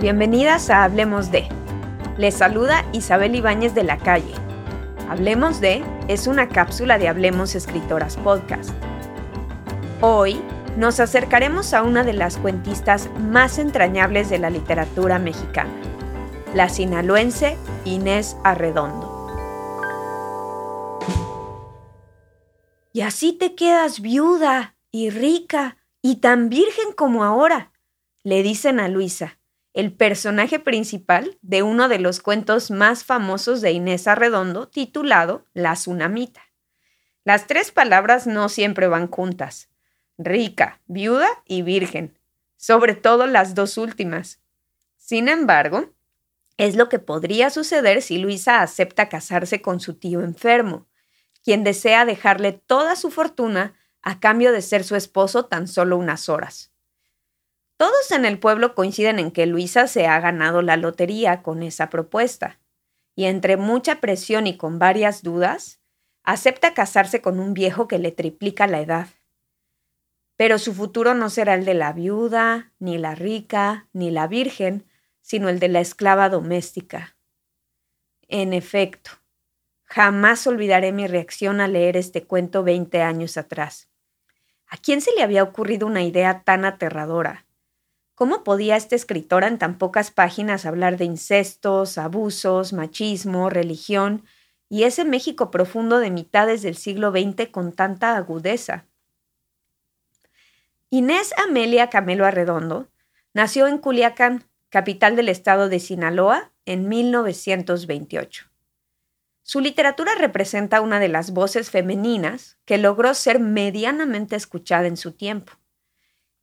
Bienvenidas a Hablemos de. Les saluda Isabel Ibáñez de la Calle. Hablemos de es una cápsula de Hablemos Escritoras Podcast. Hoy nos acercaremos a una de las cuentistas más entrañables de la literatura mexicana, la sinaloense Inés Arredondo. Y así te quedas viuda y rica y tan virgen como ahora, le dicen a Luisa, el personaje principal de uno de los cuentos más famosos de Inés Arredondo titulado La Tsunamita. Las tres palabras no siempre van juntas, rica, viuda y virgen, sobre todo las dos últimas. Sin embargo, es lo que podría suceder si Luisa acepta casarse con su tío enfermo, quien desea dejarle toda su fortuna a cambio de ser su esposo tan solo unas horas. Todos en el pueblo coinciden en que Luisa se ha ganado la lotería con esa propuesta, y entre mucha presión y con varias dudas, acepta casarse con un viejo que le triplica la edad. Pero su futuro no será el de la viuda, ni la rica, ni la virgen, sino el de la esclava doméstica. En efecto, jamás olvidaré mi reacción al leer este cuento 20 años atrás. ¿A quién se le había ocurrido una idea tan aterradora? ¿Cómo podía esta escritora en tan pocas páginas hablar de incestos, abusos, machismo, religión y ese México profundo de mitades del siglo XX con tanta agudeza? Inés Amelia Camelo Arredondo nació en Culiacán, capital del estado de Sinaloa, en 1928. Su literatura representa una de las voces femeninas que logró ser medianamente escuchada en su tiempo.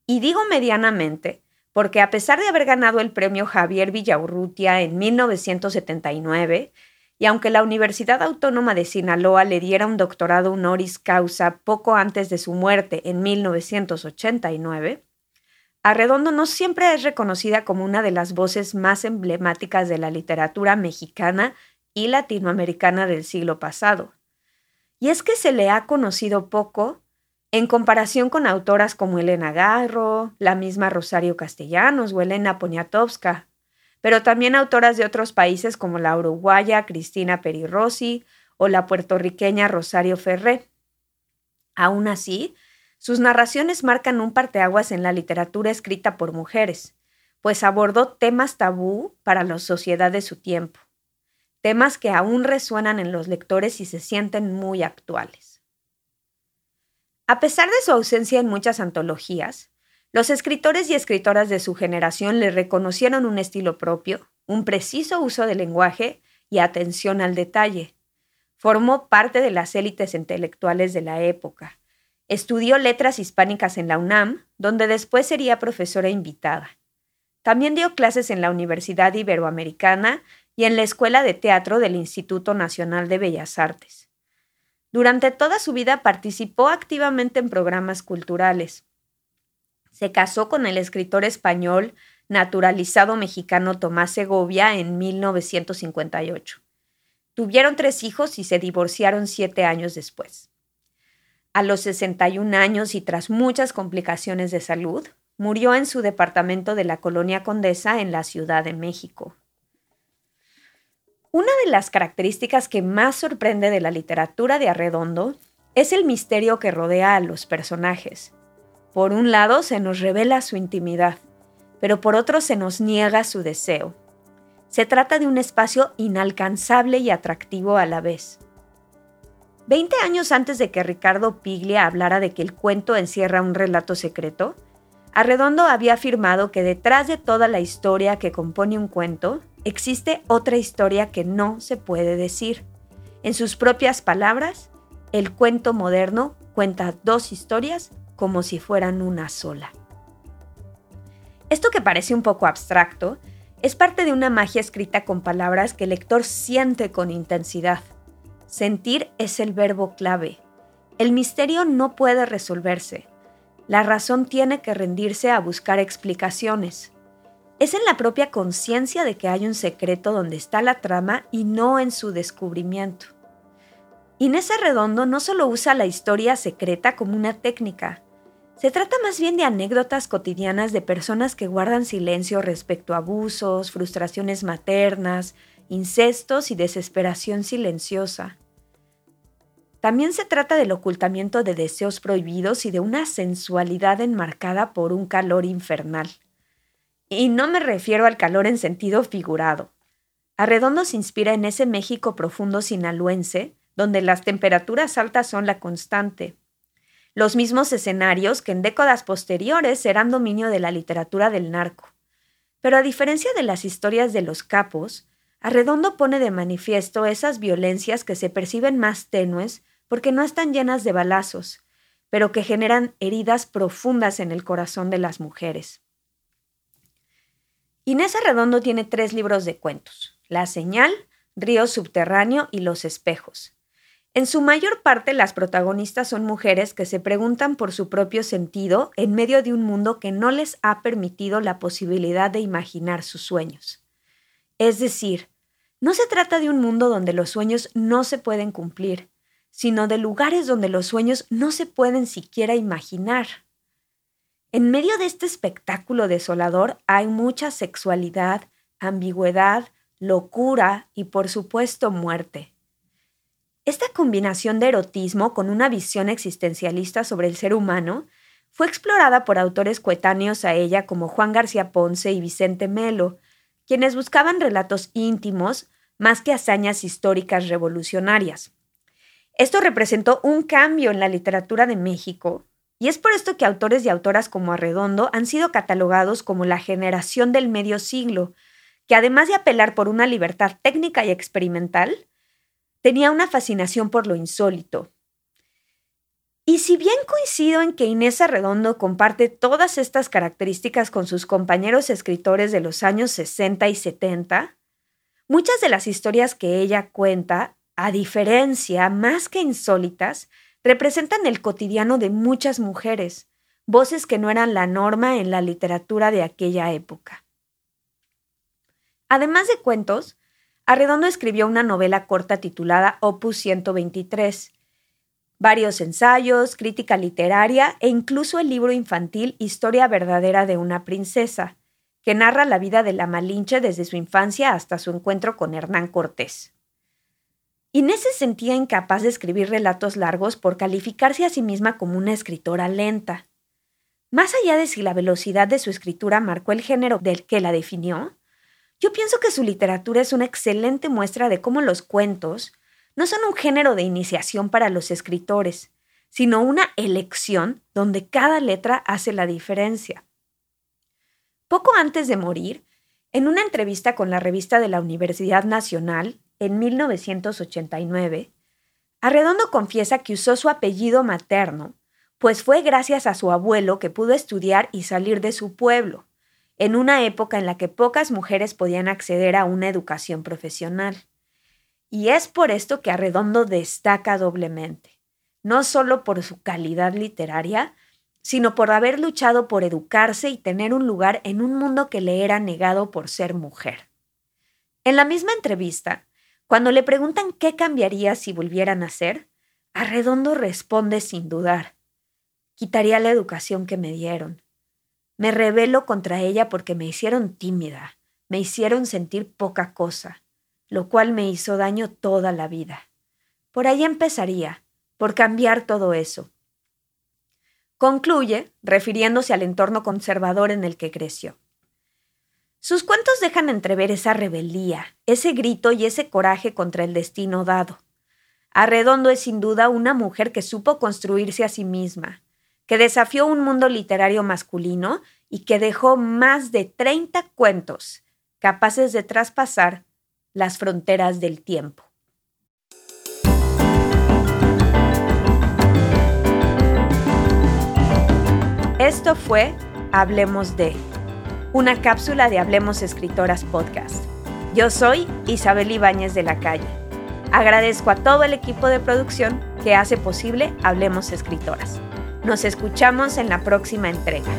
Y digo medianamente porque a pesar de haber ganado el premio Javier Villaurrutia en 1979, y aunque la Universidad Autónoma de Sinaloa le diera un doctorado honoris causa poco antes de su muerte en 1989, Arredondo no siempre es reconocida como una de las voces más emblemáticas de la literatura mexicana y latinoamericana del siglo pasado. Y es que se le ha conocido poco en comparación con autoras como Elena Garro, la misma Rosario Castellanos o Elena Poniatowska, pero también autoras de otros países como la uruguaya Cristina Perirossi o la puertorriqueña Rosario Ferré. Aún así, sus narraciones marcan un parteaguas en la literatura escrita por mujeres, pues abordó temas tabú para la sociedad de su tiempo temas que aún resuenan en los lectores y se sienten muy actuales. A pesar de su ausencia en muchas antologías, los escritores y escritoras de su generación le reconocieron un estilo propio, un preciso uso del lenguaje y atención al detalle. Formó parte de las élites intelectuales de la época. Estudió letras hispánicas en la UNAM, donde después sería profesora invitada. También dio clases en la Universidad Iberoamericana y en la Escuela de Teatro del Instituto Nacional de Bellas Artes. Durante toda su vida participó activamente en programas culturales. Se casó con el escritor español naturalizado mexicano Tomás Segovia en 1958. Tuvieron tres hijos y se divorciaron siete años después. A los 61 años y tras muchas complicaciones de salud, murió en su departamento de la colonia Condesa en la Ciudad de México. Una de las características que más sorprende de la literatura de Arredondo es el misterio que rodea a los personajes. Por un lado se nos revela su intimidad, pero por otro se nos niega su deseo. Se trata de un espacio inalcanzable y atractivo a la vez. Veinte años antes de que Ricardo Piglia hablara de que el cuento encierra un relato secreto, Arredondo había afirmado que detrás de toda la historia que compone un cuento existe otra historia que no se puede decir. En sus propias palabras, el cuento moderno cuenta dos historias como si fueran una sola. Esto que parece un poco abstracto es parte de una magia escrita con palabras que el lector siente con intensidad. Sentir es el verbo clave. El misterio no puede resolverse. La razón tiene que rendirse a buscar explicaciones. Es en la propia conciencia de que hay un secreto donde está la trama y no en su descubrimiento. Inés Arredondo no solo usa la historia secreta como una técnica, Se trata más bien de anécdotas cotidianas de personas que guardan silencio respecto a abusos, frustraciones maternas, incestos y desesperación silenciosa. También se trata del ocultamiento de deseos prohibidos y de una sensualidad enmarcada por un calor infernal. Y no me refiero al calor en sentido figurado. Arredondo se inspira en ese México profundo sinaloense, donde las temperaturas altas son la constante. Los mismos escenarios que en décadas posteriores serán dominio de la literatura del narco. Pero a diferencia de las historias de los capos, Arredondo pone de manifiesto esas violencias que se perciben más tenues porque no están llenas de balazos, pero que generan heridas profundas en el corazón de las mujeres. Inés Arredondo tiene tres libros de cuentos, La señal, Río Subterráneo y Los Espejos. En su mayor parte las protagonistas son mujeres que se preguntan por su propio sentido en medio de un mundo que no les ha permitido la posibilidad de imaginar sus sueños. Es decir, no se trata de un mundo donde los sueños no se pueden cumplir, sino de lugares donde los sueños no se pueden siquiera imaginar. En medio de este espectáculo desolador hay mucha sexualidad, ambigüedad, locura y por supuesto muerte. Esta combinación de erotismo con una visión existencialista sobre el ser humano fue explorada por autores coetáneos a ella como Juan García Ponce y Vicente Melo, quienes buscaban relatos íntimos más que hazañas históricas revolucionarias. Esto representó un cambio en la literatura de México, y es por esto que autores y autoras como Arredondo han sido catalogados como la generación del medio siglo, que además de apelar por una libertad técnica y experimental, tenía una fascinación por lo insólito. Y si bien coincido en que Inés Arredondo comparte todas estas características con sus compañeros escritores de los años 60 y 70, muchas de las historias que ella cuenta a diferencia, más que insólitas, representan el cotidiano de muchas mujeres, voces que no eran la norma en la literatura de aquella época. Además de cuentos, Arredondo escribió una novela corta titulada Opus 123, varios ensayos, crítica literaria e incluso el libro infantil Historia verdadera de una princesa, que narra la vida de la Malinche desde su infancia hasta su encuentro con Hernán Cortés. Inés se sentía incapaz de escribir relatos largos por calificarse a sí misma como una escritora lenta. Más allá de si la velocidad de su escritura marcó el género del que la definió, yo pienso que su literatura es una excelente muestra de cómo los cuentos no son un género de iniciación para los escritores, sino una elección donde cada letra hace la diferencia. Poco antes de morir, en una entrevista con la revista de la Universidad Nacional, en 1989, Arredondo confiesa que usó su apellido materno, pues fue gracias a su abuelo que pudo estudiar y salir de su pueblo, en una época en la que pocas mujeres podían acceder a una educación profesional. Y es por esto que Arredondo destaca doblemente, no solo por su calidad literaria, sino por haber luchado por educarse y tener un lugar en un mundo que le era negado por ser mujer. En la misma entrevista, cuando le preguntan qué cambiaría si volviera a nacer, Arredondo responde sin dudar. Quitaría la educación que me dieron. Me rebelo contra ella porque me hicieron tímida, me hicieron sentir poca cosa, lo cual me hizo daño toda la vida. Por ahí empezaría, por cambiar todo eso. Concluye, refiriéndose al entorno conservador en el que creció. Sus cuentos dejan entrever esa rebeldía, ese grito y ese coraje contra el destino dado. Arredondo es sin duda una mujer que supo construirse a sí misma, que desafió un mundo literario masculino y que dejó más de 30 cuentos capaces de traspasar las fronteras del tiempo. Esto fue Hablemos de una cápsula de Hablemos Escritoras Podcast. Yo soy Isabel Ibáñez de la Calle. Agradezco a todo el equipo de producción que hace posible Hablemos Escritoras. Nos escuchamos en la próxima entrega.